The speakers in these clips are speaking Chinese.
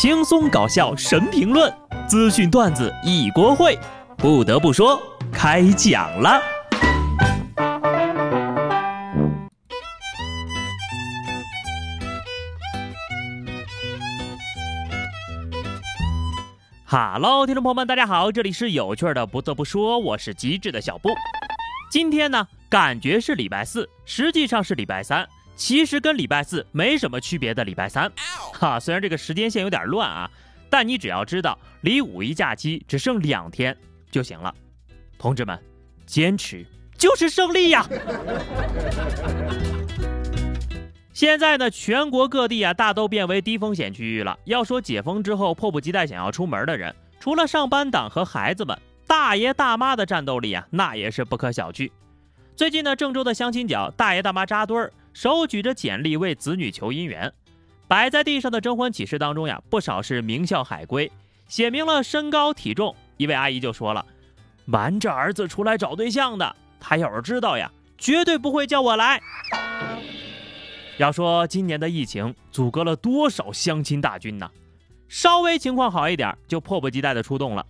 轻松搞笑神评论，资讯段子一锅烩。不得不说，开讲了。哈喽，听众朋友们，大家好，这里是有趣的。不得不说，我是机智的小布。今天呢，感觉是礼拜四，实际上是礼拜三。其实跟礼拜四没什么区别的礼拜三，哈，虽然这个时间线有点乱啊，但你只要知道离五一假期只剩两天就行了。同志们，坚持就是胜利呀！现在呢，全国各地啊，大都变为低风险区域了。要说解封之后迫不及待想要出门的人，除了上班党和孩子们，大爷大妈的战斗力啊，那也是不可小觑。最近呢，郑州的相亲角，大爷大妈扎堆儿。手举着简历为子女求姻缘，摆在地上的征婚启事当中呀，不少是名校海归，写明了身高体重。一位阿姨就说了：“瞒着儿子出来找对象的，他要是知道呀，绝对不会叫我来。”要说今年的疫情阻隔了多少相亲大军呢？稍微情况好一点，就迫不及待的出动了，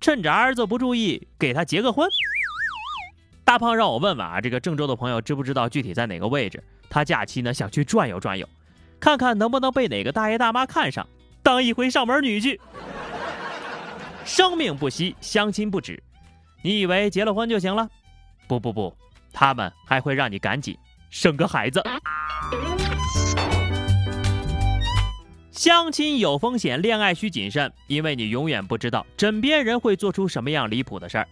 趁着儿子不注意，给他结个婚。大胖让我问问啊，这个郑州的朋友知不知道具体在哪个位置？他假期呢想去转悠转悠，看看能不能被哪个大爷大妈看上，当一回上门女婿。生命不息，相亲不止，你以为结了婚就行了？不不不，他们还会让你赶紧生个孩子。相亲有风险，恋爱需谨慎，因为你永远不知道枕边人会做出什么样离谱的事儿。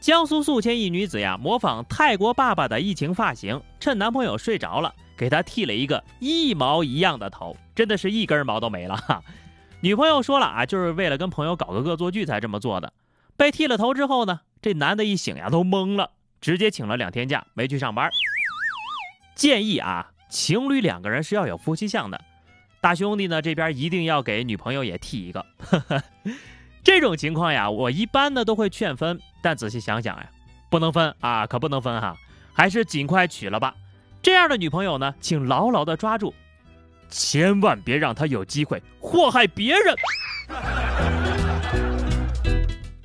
江苏宿迁一女子呀，模仿泰国爸爸的疫情发型，趁男朋友睡着了，给他剃了一个一毛一样的头，真的是一根毛都没了。哈，女朋友说了啊，就是为了跟朋友搞个恶作剧才这么做的。被剃了头之后呢，这男的一醒呀都懵了，直接请了两天假，没去上班。建议啊，情侣两个人是要有夫妻相的，大兄弟呢这边一定要给女朋友也剃一个。这种情况呀，我一般呢都会劝分。但仔细想想呀，不能分啊，可不能分哈，还是尽快娶了吧。这样的女朋友呢，请牢牢的抓住，千万别让她有机会祸害别人。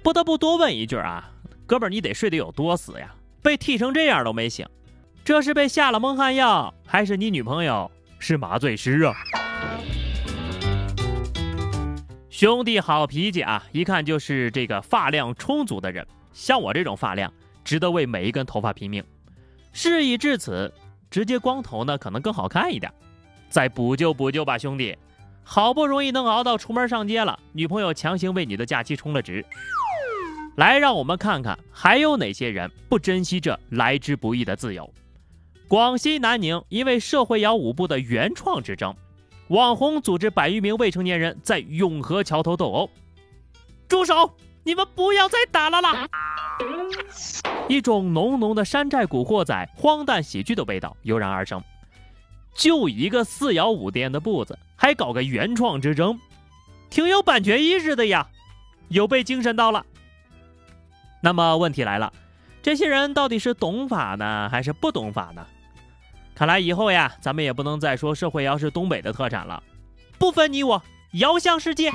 不得不多问一句啊，哥们儿，你得睡得有多死呀？被剃成这样都没醒，这是被下了蒙汗药，还是你女朋友是麻醉师啊？兄弟好脾气啊，一看就是这个发量充足的人。像我这种发量，值得为每一根头发拼命。事已至此，直接光头呢，可能更好看一点。再补救补救吧，兄弟！好不容易能熬到出门上街了，女朋友强行为你的假期充了值。来，让我们看看还有哪些人不珍惜这来之不易的自由。广西南宁，因为社会摇舞步的原创之争，网红组织百余名未成年人在永和桥头斗殴。住手！你们不要再打了啦！一种浓浓的山寨古惑仔、荒诞喜剧的味道油然而生。就一个四摇五颠的步子，还搞个原创之争，挺有版权意识的呀，有被精神到了。那么问题来了，这些人到底是懂法呢，还是不懂法呢？看来以后呀，咱们也不能再说社会摇是东北的特产了，不分你我，摇向世界。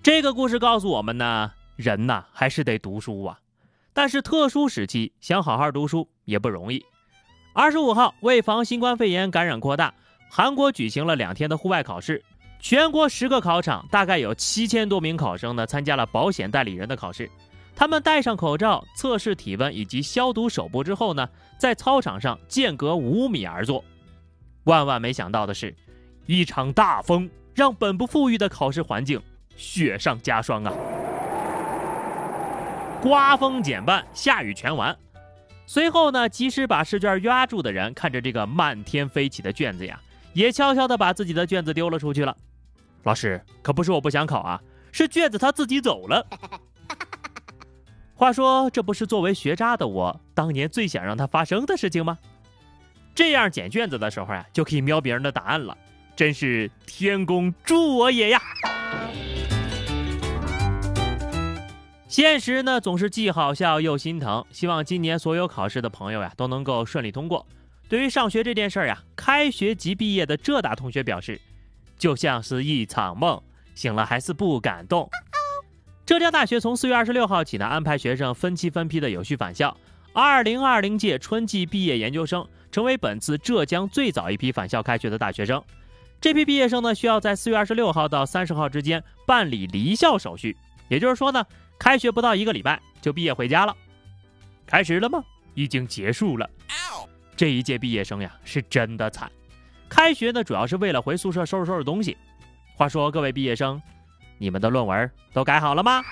这个故事告诉我们呢，人呐还是得读书啊。但是特殊时期想好好读书也不容易。二十五号，为防新冠肺炎感染扩大，韩国举行了两天的户外考试。全国十个考场，大概有七千多名考生呢参加了保险代理人的考试。他们戴上口罩，测试体温以及消毒手部之后呢，在操场上间隔五米而坐。万万没想到的是，一场大风让本不富裕的考试环境。雪上加霜啊！刮风减半，下雨全完。随后呢，及时把试卷压住的人看着这个漫天飞起的卷子呀，也悄悄的把自己的卷子丢了出去了。老师，可不是我不想考啊，是卷子他自己走了。话说，这不是作为学渣的我当年最想让它发生的事情吗？这样捡卷子的时候呀，就可以瞄别人的答案了，真是天公助我也呀！现实呢，总是既好笑又心疼。希望今年所有考试的朋友呀，都能够顺利通过。对于上学这件事儿呀，开学即毕业的浙大同学表示，就像是一场梦，醒了还是不敢动。浙江大学从四月二十六号起呢，安排学生分期分批的有序返校。二零二零届春季毕业研究生成为本次浙江最早一批返校开学的大学生。这批毕业生呢，需要在四月二十六号到三十号之间办理离校手续。也就是说呢，开学不到一个礼拜就毕业回家了。开始了吗？已经结束了。这一届毕业生呀，是真的惨。开学呢，主要是为了回宿舍收拾收拾东西。话说，各位毕业生，你们的论文都改好了吗？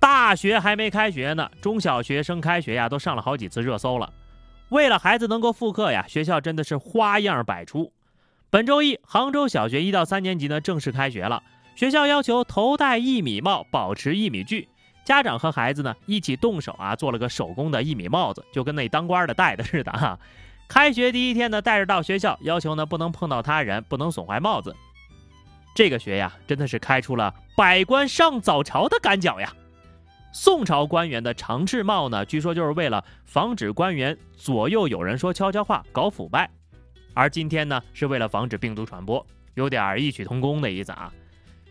大学还没开学呢，中小学生开学呀，都上了好几次热搜了。为了孩子能够复课呀，学校真的是花样百出。本周一，杭州小学一到三年级呢正式开学了，学校要求头戴一米帽，保持一米距。家长和孩子呢一起动手啊，做了个手工的一米帽子，就跟那当官的戴的似的哈。开学第一天呢，戴着到学校，要求呢不能碰到他人，不能损坏帽子。这个学呀，真的是开出了百官上早朝的赶脚呀。宋朝官员的长翅帽呢，据说就是为了防止官员左右有人说悄悄话搞腐败，而今天呢，是为了防止病毒传播，有点异曲同工的意思啊。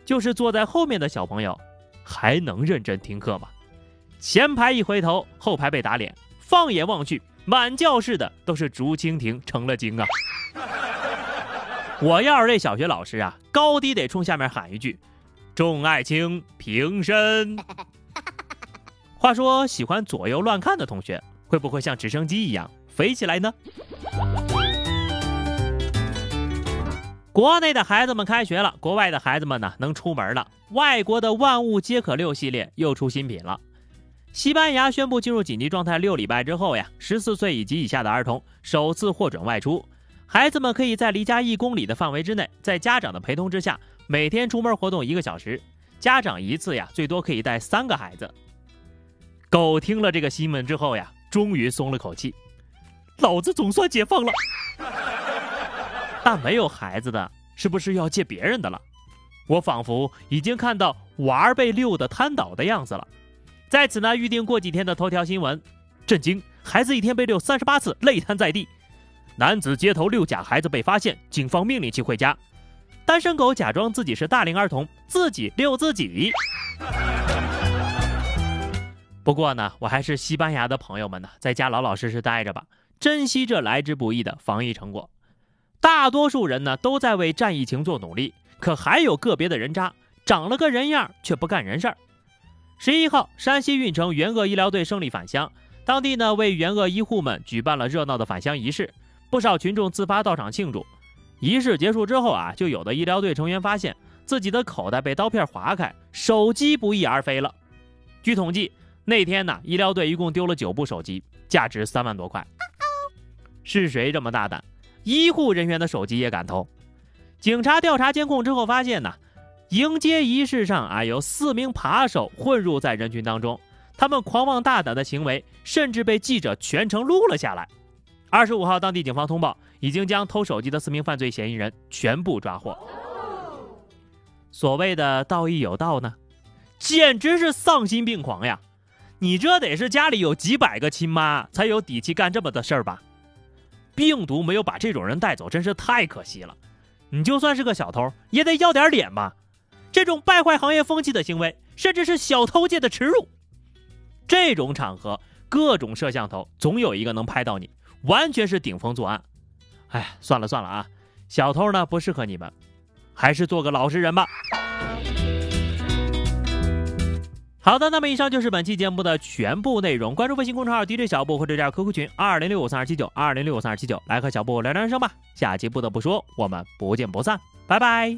就是坐在后面的小朋友还能认真听课吗？前排一回头，后排被打脸，放眼望去，满教室的都是竹蜻蜓成了精啊！我要是这小学老师啊，高低得冲下面喊一句：“众爱卿平身。”话说，喜欢左右乱看的同学，会不会像直升机一样飞起来呢？国内的孩子们开学了，国外的孩子们呢能出门了。外国的万物皆可六系列又出新品了。西班牙宣布进入紧急状态六礼拜之后呀，十四岁以及以下的儿童首次获准外出。孩子们可以在离家一公里的范围之内，在家长的陪同之下，每天出门活动一个小时。家长一次呀，最多可以带三个孩子。狗听了这个新闻之后呀，终于松了口气，老子总算解放了。但没有孩子的，是不是要借别人的了？我仿佛已经看到娃儿被遛得瘫倒的样子了。在此呢，预定过几天的头条新闻：震惊，孩子一天被遛三十八次，累瘫在地；男子街头遛假孩子被发现，警方命令其回家；单身狗假装自己是大龄儿童，自己遛自己。不过呢，我还是西班牙的朋友们呢，在家老老实实待着吧，珍惜这来之不易的防疫成果。大多数人呢都在为战疫情做努力，可还有个别的人渣，长了个人样却不干人事儿。十一号，山西运城援鄂医疗队胜利返乡，当地呢为援鄂医护们举办了热闹的返乡仪式，不少群众自发到场庆祝。仪式结束之后啊，就有的医疗队成员发现自己的口袋被刀片划开，手机不翼而飞了。据统计。那天呢，医疗队一共丢了九部手机，价值三万多块。是谁这么大胆？医护人员的手机也敢偷？警察调查监控之后发现呢，迎接仪式上啊有四名扒手混入在人群当中，他们狂妄大胆的行为甚至被记者全程录了下来。二十五号，当地警方通报，已经将偷手机的四名犯罪嫌疑人全部抓获。所谓的道义有道呢，简直是丧心病狂呀！你这得是家里有几百个亲妈才有底气干这么的事儿吧？病毒没有把这种人带走，真是太可惜了。你就算是个小偷，也得要点脸吧？这种败坏行业风气的行为，甚至是小偷界的耻辱。这种场合，各种摄像头总有一个能拍到你，完全是顶风作案。哎，算了算了啊，小偷呢不适合你们，还是做个老实人吧。好的，那么以上就是本期节目的全部内容。关注微信公众号 DJ 小布或者加 QQ 群二零六五三二七九二零六五三二七九，来和小布聊聊人生吧。下期不得不说，我们不见不散，拜拜。